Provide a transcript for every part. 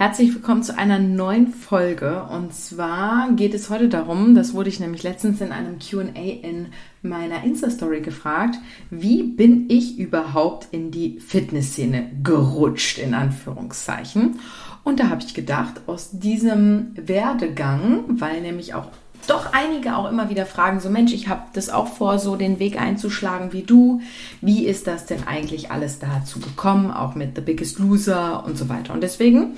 Herzlich willkommen zu einer neuen Folge. Und zwar geht es heute darum, das wurde ich nämlich letztens in einem QA in meiner Insta-Story gefragt, wie bin ich überhaupt in die Fitnessszene gerutscht, in Anführungszeichen. Und da habe ich gedacht, aus diesem Werdegang, weil nämlich auch doch einige auch immer wieder fragen, so Mensch, ich habe das auch vor, so den Weg einzuschlagen wie du. Wie ist das denn eigentlich alles dazu gekommen, auch mit The Biggest Loser und so weiter. Und deswegen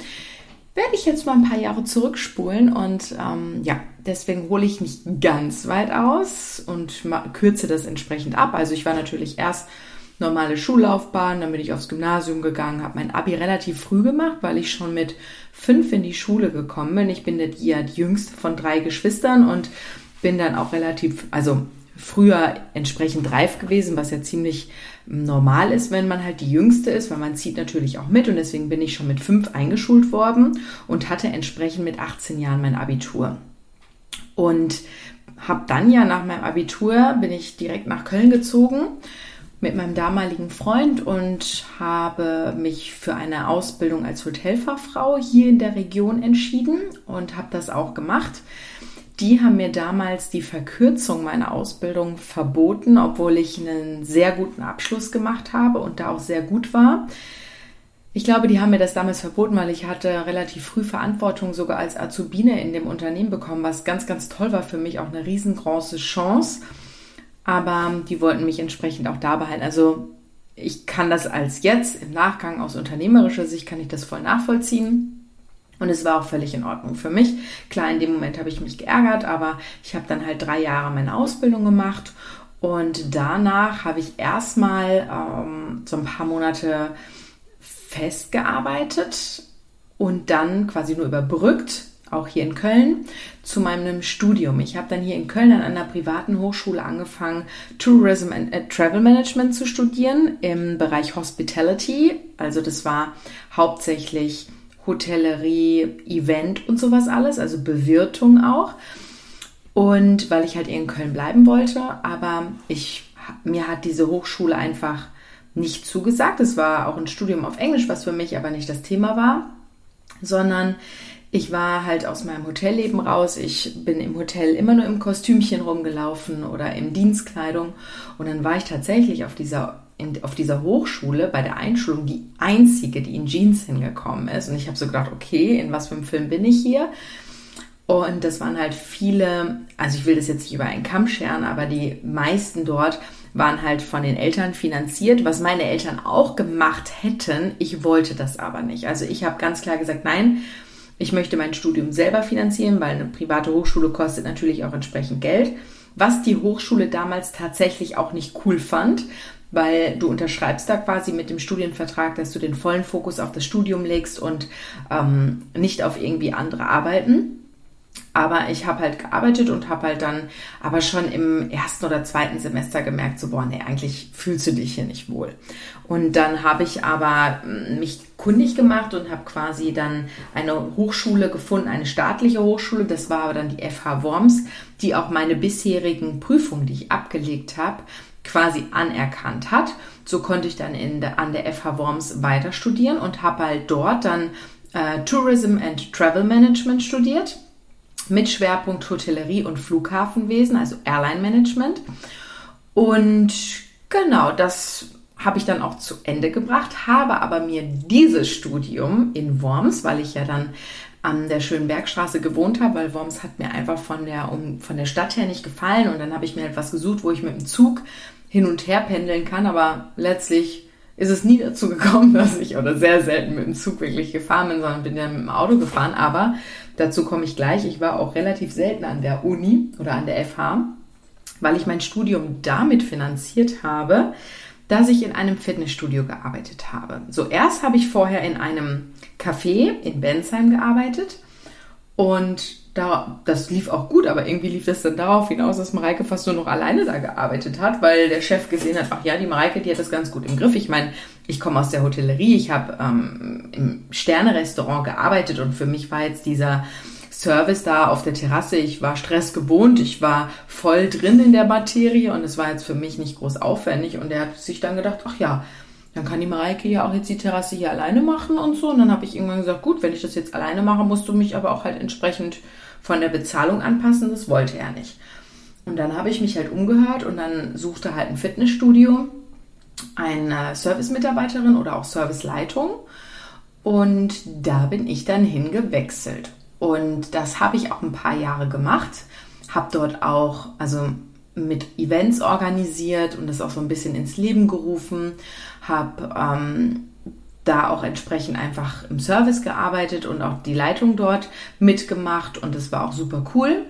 werde ich jetzt mal ein paar Jahre zurückspulen und ähm, ja, deswegen hole ich nicht ganz weit aus und kürze das entsprechend ab. Also ich war natürlich erst normale Schullaufbahn, dann bin ich aufs Gymnasium gegangen, habe mein Abi relativ früh gemacht, weil ich schon mit fünf in die Schule gekommen bin. Ich bin ja die jüngste von drei Geschwistern und bin dann auch relativ, also früher entsprechend reif gewesen, was ja ziemlich normal ist, wenn man halt die Jüngste ist, weil man zieht natürlich auch mit und deswegen bin ich schon mit fünf eingeschult worden und hatte entsprechend mit 18 Jahren mein Abitur. Und habe dann ja nach meinem Abitur bin ich direkt nach Köln gezogen mit meinem damaligen Freund und habe mich für eine Ausbildung als Hotelfachfrau hier in der Region entschieden und habe das auch gemacht die haben mir damals die Verkürzung meiner Ausbildung verboten, obwohl ich einen sehr guten Abschluss gemacht habe und da auch sehr gut war. Ich glaube, die haben mir das damals verboten, weil ich hatte relativ früh Verantwortung sogar als Azubine in dem Unternehmen bekommen, was ganz, ganz toll war für mich, auch eine riesengroße Chance. Aber die wollten mich entsprechend auch da behalten. Also ich kann das als jetzt im Nachgang aus unternehmerischer Sicht kann ich das voll nachvollziehen. Und es war auch völlig in Ordnung für mich. Klar, in dem Moment habe ich mich geärgert, aber ich habe dann halt drei Jahre meine Ausbildung gemacht und danach habe ich erstmal ähm, so ein paar Monate festgearbeitet und dann quasi nur überbrückt, auch hier in Köln, zu meinem Studium. Ich habe dann hier in Köln an einer privaten Hochschule angefangen, Tourism and äh, Travel Management zu studieren im Bereich Hospitality. Also das war hauptsächlich Hotellerie, Event und sowas alles, also Bewirtung auch. Und weil ich halt in Köln bleiben wollte, aber ich, mir hat diese Hochschule einfach nicht zugesagt. Es war auch ein Studium auf Englisch, was für mich aber nicht das Thema war, sondern ich war halt aus meinem Hotelleben raus. Ich bin im Hotel immer nur im Kostümchen rumgelaufen oder in Dienstkleidung. Und dann war ich tatsächlich auf dieser in, auf dieser Hochschule bei der Einschulung die einzige, die in Jeans hingekommen ist. Und ich habe so gedacht, okay, in was für einem Film bin ich hier? Und das waren halt viele, also ich will das jetzt nicht über einen Kamm scheren, aber die meisten dort waren halt von den Eltern finanziert, was meine Eltern auch gemacht hätten. Ich wollte das aber nicht. Also ich habe ganz klar gesagt, nein, ich möchte mein Studium selber finanzieren, weil eine private Hochschule kostet natürlich auch entsprechend Geld. Was die Hochschule damals tatsächlich auch nicht cool fand, weil du unterschreibst da quasi mit dem Studienvertrag, dass du den vollen Fokus auf das Studium legst und ähm, nicht auf irgendwie andere Arbeiten. Aber ich habe halt gearbeitet und habe halt dann aber schon im ersten oder zweiten Semester gemerkt, so, boah, nee, eigentlich fühlst du dich hier nicht wohl. Und dann habe ich aber hm, mich kundig gemacht und habe quasi dann eine Hochschule gefunden, eine staatliche Hochschule. Das war aber dann die FH Worms, die auch meine bisherigen Prüfungen, die ich abgelegt habe, quasi anerkannt hat. So konnte ich dann in der, an der FH Worms weiter studieren und habe halt dort dann äh, Tourism and Travel Management studiert mit Schwerpunkt Hotellerie und Flughafenwesen, also Airline Management. Und genau, das habe ich dann auch zu Ende gebracht, habe aber mir dieses Studium in Worms, weil ich ja dann an der schönen Bergstraße gewohnt habe, weil Worms hat mir einfach von der, um, von der Stadt her nicht gefallen und dann habe ich mir etwas gesucht, wo ich mit dem Zug hin und her pendeln kann, aber letztlich ist es nie dazu gekommen, dass ich oder sehr selten mit dem Zug wirklich gefahren bin, sondern bin ja mit dem Auto gefahren. Aber dazu komme ich gleich. Ich war auch relativ selten an der Uni oder an der FH, weil ich mein Studium damit finanziert habe, dass ich in einem Fitnessstudio gearbeitet habe. So erst habe ich vorher in einem Café in Bensheim gearbeitet und da, das lief auch gut, aber irgendwie lief das dann darauf hinaus, dass Mareike fast nur noch alleine da gearbeitet hat, weil der Chef gesehen hat, ach ja, die Mareike, die hat das ganz gut im Griff. Ich meine, ich komme aus der Hotellerie, ich habe ähm, im Sterne-Restaurant gearbeitet und für mich war jetzt dieser Service da auf der Terrasse, ich war stressgewohnt, ich war voll drin in der Materie und es war jetzt für mich nicht groß aufwendig und er hat sich dann gedacht, ach ja, dann kann die Mareike ja auch jetzt die Terrasse hier alleine machen und so. Und dann habe ich irgendwann gesagt, gut, wenn ich das jetzt alleine mache, musst du mich aber auch halt entsprechend von der Bezahlung anpassen. Das wollte er nicht. Und dann habe ich mich halt umgehört und dann suchte halt ein Fitnessstudio eine Service-Mitarbeiterin oder auch Serviceleitung. Und da bin ich dann hingewechselt. Und das habe ich auch ein paar Jahre gemacht. Habe dort auch, also mit Events organisiert und das auch so ein bisschen ins Leben gerufen. Habe ähm, da auch entsprechend einfach im Service gearbeitet und auch die Leitung dort mitgemacht. Und das war auch super cool.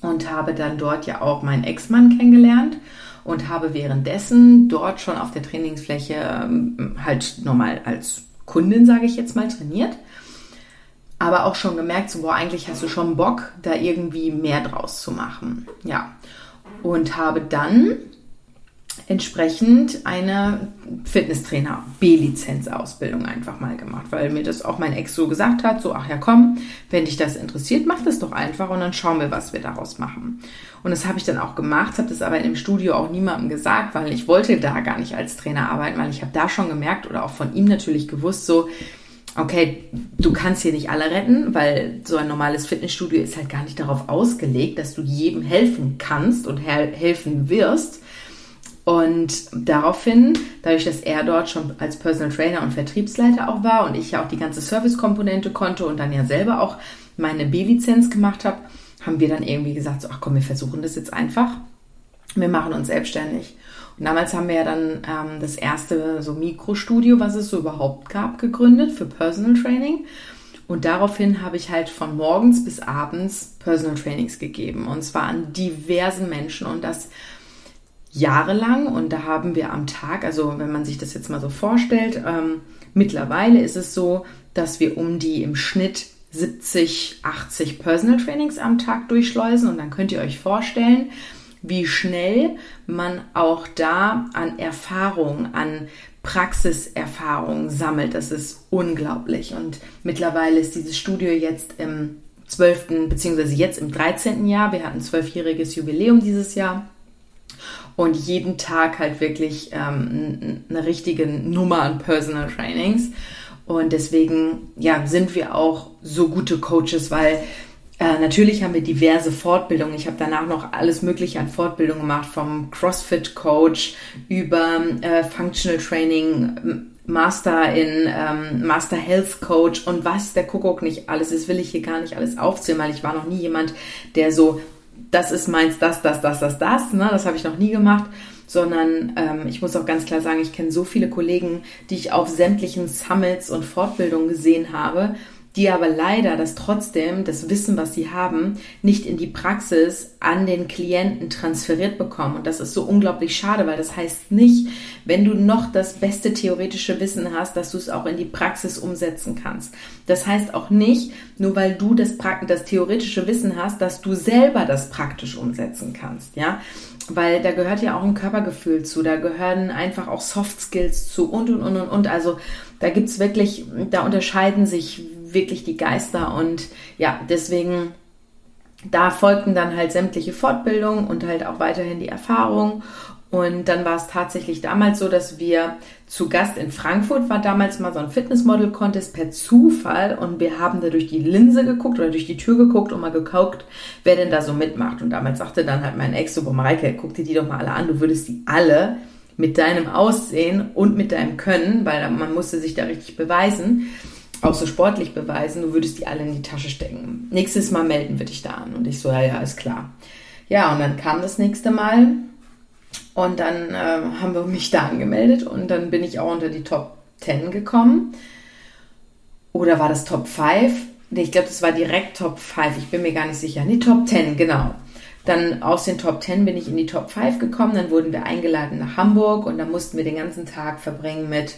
Und habe dann dort ja auch meinen Ex-Mann kennengelernt und habe währenddessen dort schon auf der Trainingsfläche ähm, halt normal als Kundin, sage ich jetzt mal, trainiert. Aber auch schon gemerkt, so, boah, eigentlich hast du schon Bock, da irgendwie mehr draus zu machen. Ja. Und habe dann entsprechend eine Fitnesstrainer B-Lizenz-Ausbildung einfach mal gemacht, weil mir das auch mein Ex so gesagt hat, so ach ja komm, wenn dich das interessiert, mach das doch einfach und dann schauen wir, was wir daraus machen. Und das habe ich dann auch gemacht, habe das aber in dem Studio auch niemandem gesagt, weil ich wollte da gar nicht als Trainer arbeiten, weil ich habe da schon gemerkt oder auch von ihm natürlich gewusst, so okay, du kannst hier nicht alle retten, weil so ein normales Fitnessstudio ist halt gar nicht darauf ausgelegt, dass du jedem helfen kannst und helfen wirst und daraufhin, dadurch, dass er dort schon als Personal Trainer und Vertriebsleiter auch war und ich ja auch die ganze Service-Komponente konnte und dann ja selber auch meine B-Lizenz gemacht habe, haben wir dann irgendwie gesagt, so, ach komm, wir versuchen das jetzt einfach. Wir machen uns selbstständig. Und damals haben wir ja dann ähm, das erste so Mikrostudio, was es so überhaupt gab, gegründet für Personal Training. Und daraufhin habe ich halt von morgens bis abends Personal Trainings gegeben. Und zwar an diversen Menschen. Und das jahrelang und da haben wir am Tag, also wenn man sich das jetzt mal so vorstellt, ähm, mittlerweile ist es so, dass wir um die im Schnitt 70, 80 Personal Trainings am Tag durchschleusen und dann könnt ihr euch vorstellen, wie schnell man auch da an Erfahrung, an Praxiserfahrung sammelt. Das ist unglaublich. Und mittlerweile ist dieses Studio jetzt im 12. beziehungsweise jetzt im 13. Jahr. Wir hatten zwölfjähriges Jubiläum dieses Jahr und jeden Tag halt wirklich ähm, eine richtige Nummer an Personal Trainings. Und deswegen ja, sind wir auch so gute Coaches, weil äh, natürlich haben wir diverse Fortbildungen. Ich habe danach noch alles Mögliche an Fortbildungen gemacht, vom CrossFit Coach über äh, Functional Training, Master in ähm, Master Health Coach und was der Kuckuck nicht alles ist, will ich hier gar nicht alles aufzählen, weil ich war noch nie jemand, der so das ist meins, das, das, das, das, das. Ne? Das habe ich noch nie gemacht, sondern ähm, ich muss auch ganz klar sagen, ich kenne so viele Kollegen, die ich auf sämtlichen Summits und Fortbildungen gesehen habe, die aber leider das trotzdem, das Wissen, was sie haben, nicht in die Praxis an den Klienten transferiert bekommen. Und das ist so unglaublich schade, weil das heißt nicht, wenn du noch das beste theoretische Wissen hast, dass du es auch in die Praxis umsetzen kannst. Das heißt auch nicht, nur weil du das, das theoretische Wissen hast, dass du selber das praktisch umsetzen kannst, ja weil da gehört ja auch ein Körpergefühl zu, da gehören einfach auch Soft Skills zu und und und und und. Also da gibt's wirklich, da unterscheiden sich wirklich die Geister und ja, deswegen da folgten dann halt sämtliche Fortbildungen und halt auch weiterhin die Erfahrung. Und dann war es tatsächlich damals so, dass wir zu Gast in Frankfurt war damals mal so ein Fitnessmodel-Contest per Zufall und wir haben da durch die Linse geguckt oder durch die Tür geguckt und mal geguckt, wer denn da so mitmacht. Und damals sagte dann halt mein Ex so, Mareike, guck dir die doch mal alle an, du würdest die alle mit deinem Aussehen und mit deinem Können, weil man musste sich da richtig beweisen, auch so sportlich beweisen, du würdest die alle in die Tasche stecken. Nächstes Mal melden wir dich da an. Und ich so, ja, ja, ist klar. Ja, und dann kam das nächste Mal und dann äh, haben wir mich da angemeldet und dann bin ich auch unter die Top 10 gekommen. Oder war das Top 5? Nee, ich glaube, das war direkt Top 5. Ich bin mir gar nicht sicher. Nee, Top 10, genau. Dann aus den Top 10 bin ich in die Top 5 gekommen. Dann wurden wir eingeladen nach Hamburg und dann mussten wir den ganzen Tag verbringen mit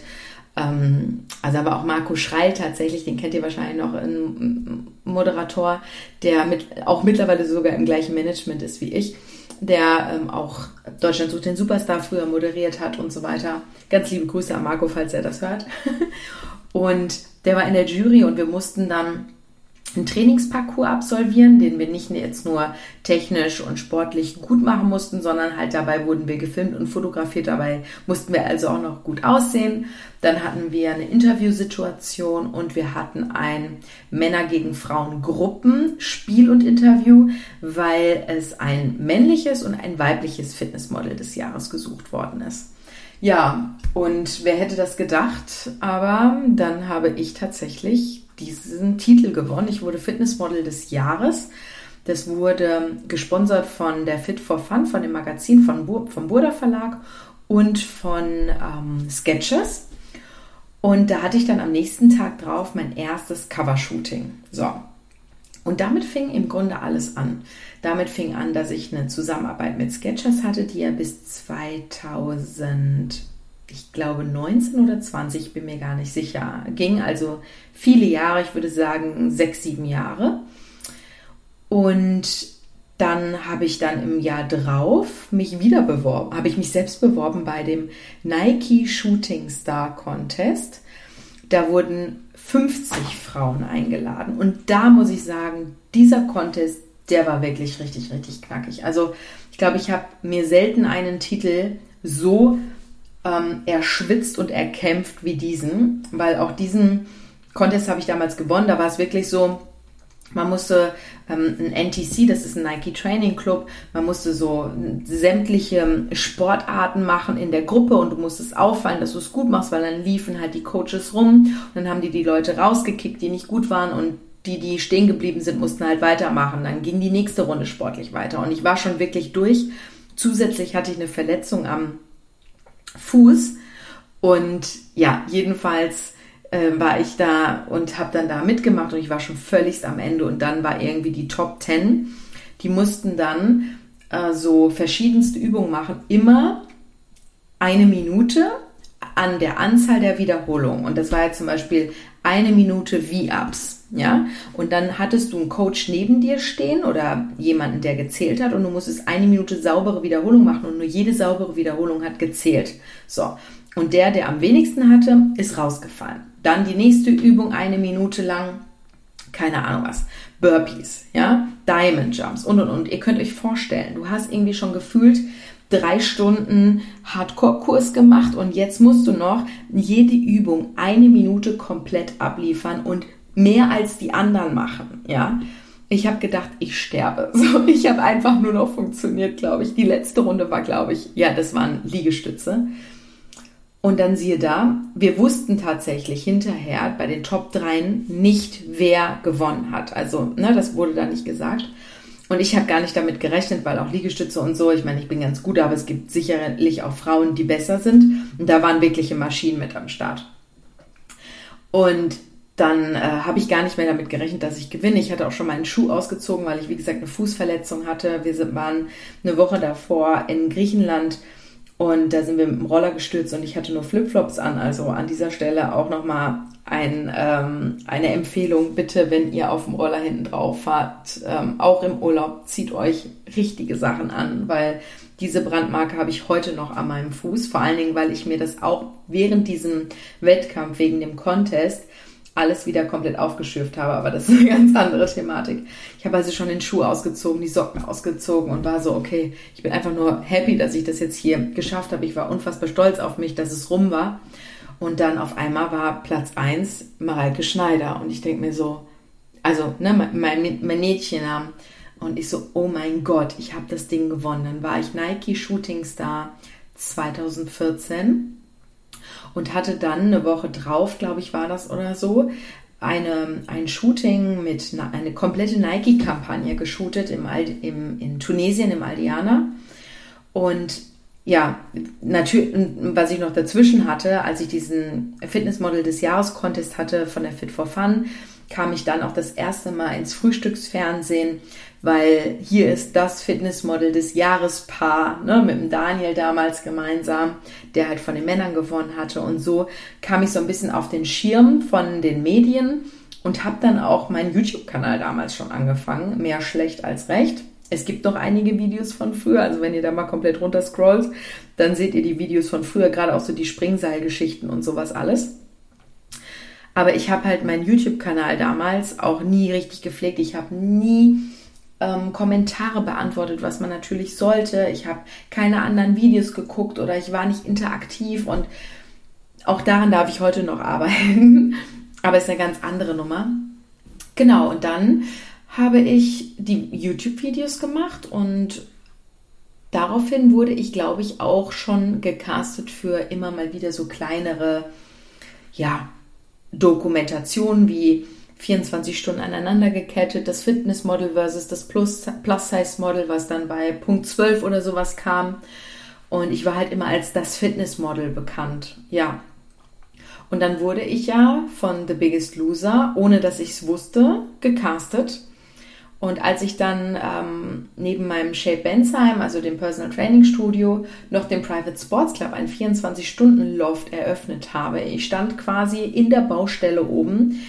also aber auch Marco Schreil tatsächlich, den kennt ihr wahrscheinlich noch, ein Moderator, der mit, auch mittlerweile sogar im gleichen Management ist wie ich, der ähm, auch Deutschland sucht den Superstar früher moderiert hat und so weiter. Ganz liebe Grüße an Marco, falls er das hört. und der war in der Jury und wir mussten dann einen Trainingsparcours absolvieren, den wir nicht jetzt nur technisch und sportlich gut machen mussten, sondern halt dabei wurden wir gefilmt und fotografiert. Dabei mussten wir also auch noch gut aussehen. Dann hatten wir eine Interviewsituation und wir hatten ein Männer gegen Frauen Gruppen Spiel und Interview, weil es ein männliches und ein weibliches Fitnessmodel des Jahres gesucht worden ist. Ja, und wer hätte das gedacht? Aber dann habe ich tatsächlich diesen Titel gewonnen. Ich wurde Fitnessmodel des Jahres. Das wurde gesponsert von der Fit for Fun, von dem Magazin von, vom Burda Verlag und von ähm, Sketches. Und da hatte ich dann am nächsten Tag drauf mein erstes Covershooting. So. Und damit fing im Grunde alles an. Damit fing an, dass ich eine Zusammenarbeit mit Sketchers hatte, die ja bis 2000 ich glaube 19 oder 20, bin mir gar nicht sicher, ging. Also viele Jahre, ich würde sagen sechs, sieben Jahre. Und dann habe ich dann im Jahr drauf mich wieder beworben, habe ich mich selbst beworben bei dem Nike Shooting Star Contest. Da wurden 50 Frauen eingeladen. Und da muss ich sagen, dieser Contest, der war wirklich richtig, richtig knackig. Also ich glaube, ich habe mir selten einen Titel so ähm, erschwitzt und erkämpft wie diesen, weil auch diesen Contest habe ich damals gewonnen. Da war es wirklich so, man musste ähm, ein NTC, das ist ein Nike Training Club, man musste so sämtliche Sportarten machen in der Gruppe und du musstest auffallen, dass du es gut machst, weil dann liefen halt die Coaches rum und dann haben die die Leute rausgekickt, die nicht gut waren und die, die stehen geblieben sind, mussten halt weitermachen. Dann ging die nächste Runde sportlich weiter und ich war schon wirklich durch. Zusätzlich hatte ich eine Verletzung am Fuß. Und ja, jedenfalls äh, war ich da und habe dann da mitgemacht und ich war schon völligst am Ende. Und dann war irgendwie die Top 10. Die mussten dann äh, so verschiedenste Übungen machen. Immer eine Minute an der Anzahl der Wiederholungen. Und das war jetzt zum Beispiel eine Minute V-Ups. Ja, und dann hattest du einen Coach neben dir stehen oder jemanden, der gezählt hat und du musstest eine Minute saubere Wiederholung machen und nur jede saubere Wiederholung hat gezählt. So. Und der, der am wenigsten hatte, ist rausgefallen. Dann die nächste Übung, eine Minute lang, keine Ahnung was, Burpees, ja, Diamond Jumps und und und. Ihr könnt euch vorstellen, du hast irgendwie schon gefühlt drei Stunden Hardcore-Kurs gemacht und jetzt musst du noch jede Übung eine Minute komplett abliefern und mehr als die anderen machen, ja. Ich habe gedacht, ich sterbe. So, ich habe einfach nur noch funktioniert, glaube ich. Die letzte Runde war, glaube ich, ja, das waren Liegestütze. Und dann siehe da, wir wussten tatsächlich hinterher bei den Top 3 nicht, wer gewonnen hat. Also, ne, das wurde da nicht gesagt. Und ich habe gar nicht damit gerechnet, weil auch Liegestütze und so, ich meine, ich bin ganz gut, aber es gibt sicherlich auch Frauen, die besser sind. Und da waren wirkliche Maschinen mit am Start. Und dann äh, habe ich gar nicht mehr damit gerechnet, dass ich gewinne. Ich hatte auch schon meinen Schuh ausgezogen, weil ich, wie gesagt, eine Fußverletzung hatte. Wir waren eine Woche davor in Griechenland und da sind wir mit dem Roller gestürzt und ich hatte nur Flipflops an. Also an dieser Stelle auch nochmal ein, ähm, eine Empfehlung, bitte, wenn ihr auf dem Roller hinten drauf fahrt, ähm, auch im Urlaub, zieht euch richtige Sachen an, weil diese Brandmarke habe ich heute noch an meinem Fuß. Vor allen Dingen, weil ich mir das auch während diesem Wettkampf, wegen dem Contest, alles wieder komplett aufgeschürft habe, aber das ist eine ganz andere Thematik. Ich habe also schon den Schuh ausgezogen, die Socken ausgezogen und war so, okay, ich bin einfach nur happy, dass ich das jetzt hier geschafft habe. Ich war unfassbar stolz auf mich, dass es rum war. Und dann auf einmal war Platz 1 Mareike Schneider und ich denke mir so, also ne, mein, mein Mädchennamen. Und ich so, oh mein Gott, ich habe das Ding gewonnen. Dann war ich Nike Shooting Star 2014 und hatte dann eine Woche drauf, glaube ich, war das oder so, eine, ein Shooting mit eine komplette Nike-Kampagne geshootet im, im, in Tunesien, im Aldiana. Und ja, natürlich, was ich noch dazwischen hatte, als ich diesen Fitnessmodel des Jahres Contest hatte von der Fit for Fun, kam ich dann auch das erste Mal ins Frühstücksfernsehen weil hier ist das Fitnessmodel des Jahrespaar, ne, mit dem Daniel damals gemeinsam, der halt von den Männern gewonnen hatte. Und so kam ich so ein bisschen auf den Schirm von den Medien und habe dann auch meinen YouTube-Kanal damals schon angefangen. Mehr schlecht als recht. Es gibt noch einige Videos von früher, also wenn ihr da mal komplett runter scrollt, dann seht ihr die Videos von früher, gerade auch so die Springseilgeschichten und sowas alles. Aber ich habe halt meinen YouTube-Kanal damals auch nie richtig gepflegt. Ich habe nie ähm, Kommentare beantwortet, was man natürlich sollte. Ich habe keine anderen Videos geguckt oder ich war nicht interaktiv und auch daran darf ich heute noch arbeiten. Aber es ist eine ganz andere Nummer. Genau, und dann habe ich die YouTube-Videos gemacht und daraufhin wurde ich, glaube ich, auch schon gecastet für immer mal wieder so kleinere, ja, Dokumentationen wie 24 Stunden aneinander gekettet, das Fitnessmodel versus das Plus-Size-Model, was dann bei Punkt 12 oder sowas kam. Und ich war halt immer als das Fitnessmodel bekannt. Ja. Und dann wurde ich ja von The Biggest Loser, ohne dass ich es wusste, gecastet. Und als ich dann ähm, neben meinem Shape Bensheim, also dem Personal Training Studio, noch den Private Sports Club, ein 24-Stunden-Loft eröffnet habe, ich stand quasi in der Baustelle oben,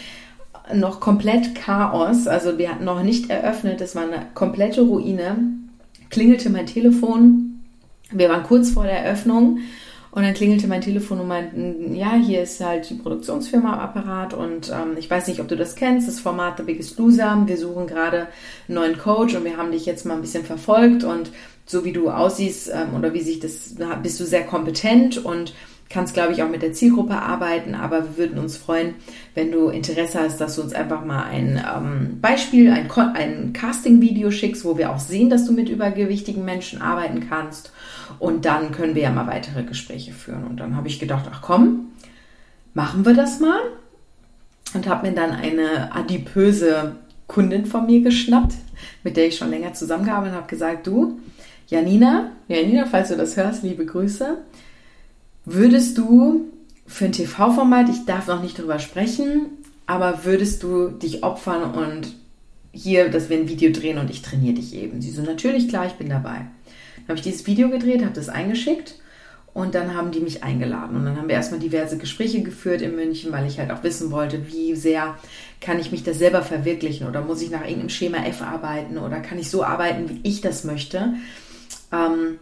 noch komplett Chaos, also wir hatten noch nicht eröffnet, es war eine komplette Ruine, klingelte mein Telefon, wir waren kurz vor der Eröffnung und dann klingelte mein Telefon und meinten, ja, hier ist halt die Produktionsfirma am Apparat und ähm, ich weiß nicht, ob du das kennst, das Format The Biggest Loser. Wir suchen gerade einen neuen Coach und wir haben dich jetzt mal ein bisschen verfolgt und so wie du aussiehst ähm, oder wie sich das, bist du sehr kompetent und kannst, glaube ich, auch mit der Zielgruppe arbeiten, aber wir würden uns freuen, wenn du Interesse hast, dass du uns einfach mal ein ähm, Beispiel, ein, ein Casting-Video schickst, wo wir auch sehen, dass du mit übergewichtigen Menschen arbeiten kannst. Und dann können wir ja mal weitere Gespräche führen. Und dann habe ich gedacht, ach komm, machen wir das mal. Und habe mir dann eine adipöse Kundin von mir geschnappt, mit der ich schon länger zusammengearbeitet habe, gesagt, du, Janina, Janina, falls du das hörst, liebe Grüße. Würdest du für ein TV-Format, ich darf noch nicht drüber sprechen, aber würdest du dich opfern und hier, dass wir ein Video drehen und ich trainiere dich eben? Sie so, natürlich, klar, ich bin dabei. Dann habe ich dieses Video gedreht, habe das eingeschickt und dann haben die mich eingeladen. Und dann haben wir erstmal diverse Gespräche geführt in München, weil ich halt auch wissen wollte, wie sehr kann ich mich da selber verwirklichen oder muss ich nach irgendeinem Schema F arbeiten oder kann ich so arbeiten, wie ich das möchte. Ähm,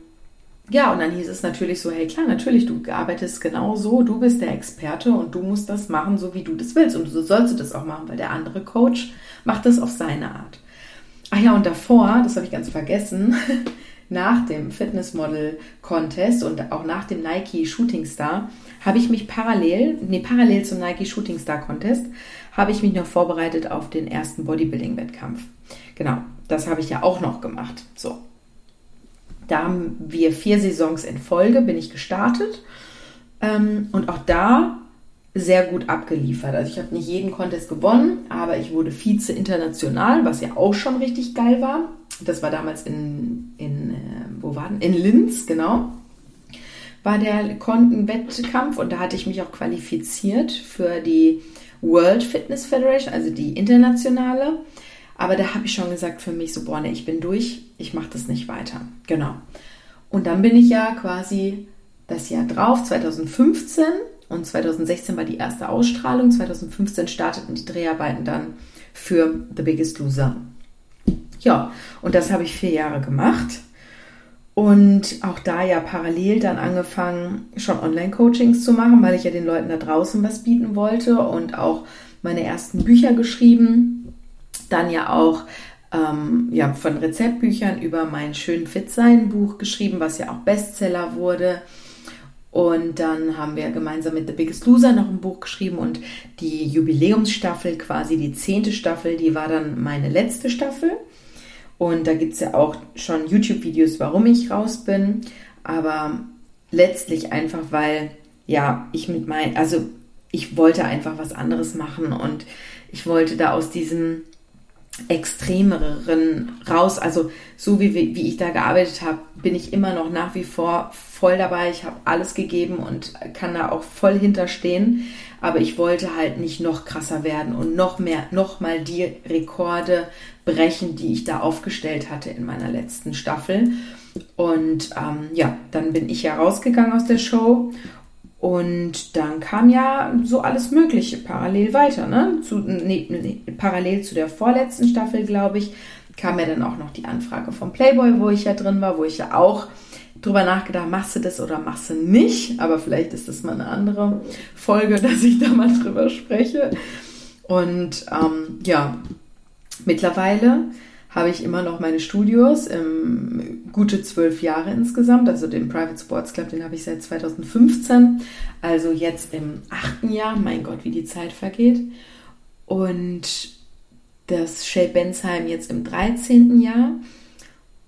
ja, und dann hieß es natürlich so, hey klar, natürlich, du arbeitest genau so, du bist der Experte und du musst das machen, so wie du das willst. Und so sollst du das auch machen, weil der andere Coach macht das auf seine Art. Ach ja, und davor, das habe ich ganz vergessen, nach dem Fitnessmodel Contest und auch nach dem Nike Shooting Star habe ich mich parallel, nee, parallel zum Nike Shooting Star Contest, habe ich mich noch vorbereitet auf den ersten Bodybuilding-Wettkampf. Genau, das habe ich ja auch noch gemacht. So, da haben wir vier Saisons in Folge, bin ich gestartet. Ähm, und auch da sehr gut abgeliefert. Also ich habe nicht jeden Contest gewonnen, aber ich wurde Vize international, was ja auch schon richtig geil war. Das war damals in, in äh, wo war? In Linz, genau. War der Wettkampf und da hatte ich mich auch qualifiziert für die World Fitness Federation, also die internationale. Aber da habe ich schon gesagt für mich so, boah, nee, ich bin durch, ich mache das nicht weiter. Genau. Und dann bin ich ja quasi das Jahr drauf, 2015 und 2016 war die erste Ausstrahlung. 2015 starteten die Dreharbeiten dann für The Biggest Loser. Ja, und das habe ich vier Jahre gemacht. Und auch da ja parallel dann angefangen, schon Online-Coachings zu machen, weil ich ja den Leuten da draußen was bieten wollte und auch meine ersten Bücher geschrieben dann ja auch ähm, ja, von Rezeptbüchern über mein Schön Fit Sein Buch geschrieben, was ja auch Bestseller wurde. Und dann haben wir gemeinsam mit The Biggest Loser noch ein Buch geschrieben und die Jubiläumsstaffel, quasi die zehnte Staffel, die war dann meine letzte Staffel. Und da gibt es ja auch schon YouTube-Videos, warum ich raus bin. Aber letztlich einfach, weil ja, ich mit mein, also ich wollte einfach was anderes machen und ich wollte da aus diesem extremeren raus. Also so wie, wie ich da gearbeitet habe, bin ich immer noch nach wie vor voll dabei. Ich habe alles gegeben und kann da auch voll hinterstehen. Aber ich wollte halt nicht noch krasser werden und noch mehr, noch mal die Rekorde brechen, die ich da aufgestellt hatte in meiner letzten Staffel. Und ähm, ja, dann bin ich ja rausgegangen aus der Show und dann kam ja so alles Mögliche parallel weiter. Ne? Zu, nee, nee, parallel zu der vorletzten Staffel, glaube ich, kam ja dann auch noch die Anfrage vom Playboy, wo ich ja drin war, wo ich ja auch drüber nachgedacht, machst du das oder machst du nicht. Aber vielleicht ist das mal eine andere Folge, dass ich da mal drüber spreche. Und ähm, ja, mittlerweile habe ich immer noch meine Studios, ähm, gute zwölf Jahre insgesamt. Also den Private Sports Club, den habe ich seit 2015. Also jetzt im achten Jahr. Mein Gott, wie die Zeit vergeht. Und das Shea Bensheim jetzt im 13. Jahr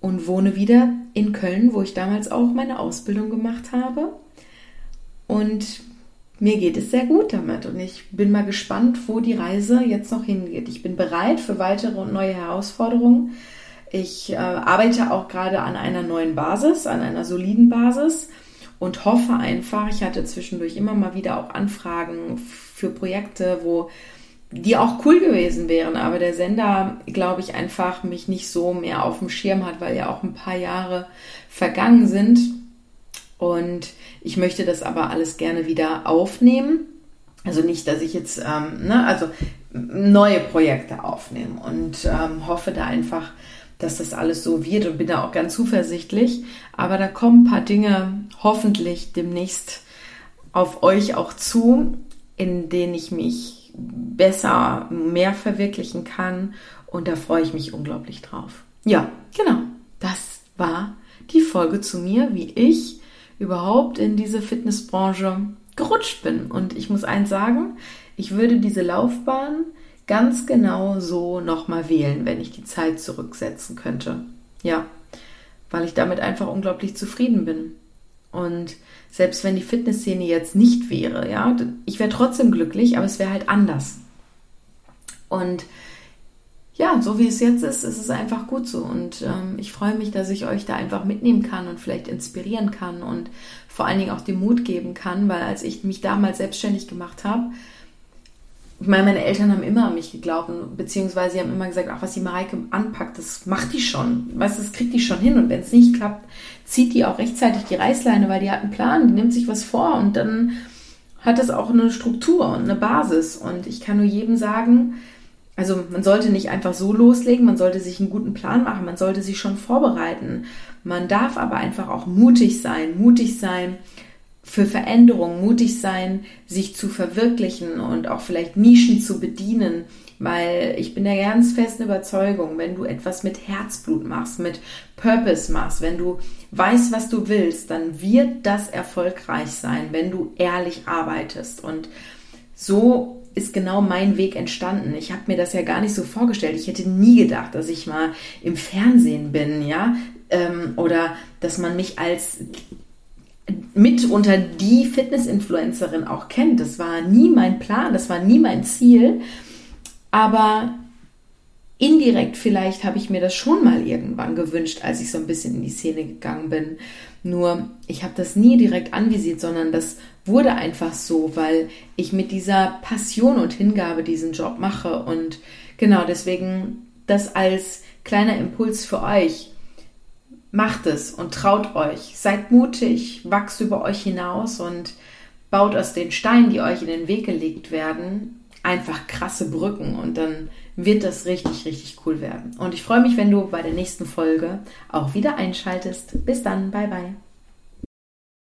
und wohne wieder in Köln, wo ich damals auch meine Ausbildung gemacht habe. Und mir geht es sehr gut damit und ich bin mal gespannt, wo die Reise jetzt noch hingeht. Ich bin bereit für weitere und neue Herausforderungen. Ich äh, arbeite auch gerade an einer neuen Basis, an einer soliden Basis und hoffe einfach, ich hatte zwischendurch immer mal wieder auch Anfragen für Projekte, wo die auch cool gewesen wären, aber der Sender, glaube ich, einfach mich nicht so mehr auf dem Schirm hat, weil ja auch ein paar Jahre vergangen sind. Und ich möchte das aber alles gerne wieder aufnehmen. Also nicht, dass ich jetzt, ähm, ne, also neue Projekte aufnehme und ähm, hoffe da einfach, dass das alles so wird und bin da auch ganz zuversichtlich. Aber da kommen ein paar Dinge hoffentlich demnächst auf euch auch zu, in denen ich mich besser, mehr verwirklichen kann. Und da freue ich mich unglaublich drauf. Ja, genau. Das war die Folge zu mir, wie ich überhaupt in diese Fitnessbranche gerutscht bin. Und ich muss eins sagen, ich würde diese Laufbahn ganz genau so nochmal wählen, wenn ich die Zeit zurücksetzen könnte. Ja, weil ich damit einfach unglaublich zufrieden bin. Und selbst wenn die Fitnessszene jetzt nicht wäre, ja, ich wäre trotzdem glücklich, aber es wäre halt anders. Und ja, so wie es jetzt ist, ist es einfach gut so. Und ähm, ich freue mich, dass ich euch da einfach mitnehmen kann und vielleicht inspirieren kann und vor allen Dingen auch den Mut geben kann, weil als ich mich damals selbstständig gemacht habe, ich meine, meine Eltern haben immer an mich geglaubt, beziehungsweise sie haben immer gesagt, ach, was die Mareike anpackt, das macht die schon. Weißt das kriegt die schon hin. Und wenn es nicht klappt, zieht die auch rechtzeitig die Reißleine, weil die hat einen Plan, die nimmt sich was vor und dann hat es auch eine Struktur und eine Basis. Und ich kann nur jedem sagen, also man sollte nicht einfach so loslegen, man sollte sich einen guten Plan machen, man sollte sich schon vorbereiten. Man darf aber einfach auch mutig sein, mutig sein, für Veränderung mutig sein, sich zu verwirklichen und auch vielleicht Nischen zu bedienen, weil ich bin der ganz festen Überzeugung, wenn du etwas mit Herzblut machst, mit Purpose machst, wenn du weißt, was du willst, dann wird das erfolgreich sein, wenn du ehrlich arbeitest. Und so ist genau mein Weg entstanden. Ich habe mir das ja gar nicht so vorgestellt. Ich hätte nie gedacht, dass ich mal im Fernsehen bin, ja, ähm, oder dass man mich als mit unter die Fitness-Influencerin auch kennt. Das war nie mein Plan, das war nie mein Ziel. Aber indirekt vielleicht habe ich mir das schon mal irgendwann gewünscht, als ich so ein bisschen in die Szene gegangen bin. Nur ich habe das nie direkt anvisiert, sondern das wurde einfach so, weil ich mit dieser Passion und Hingabe diesen Job mache. Und genau deswegen das als kleiner Impuls für euch. Macht es und traut euch. Seid mutig, wachst über euch hinaus und baut aus den Steinen, die euch in den Weg gelegt werden, einfach krasse Brücken und dann wird das richtig, richtig cool werden. Und ich freue mich, wenn du bei der nächsten Folge auch wieder einschaltest. Bis dann, bye bye.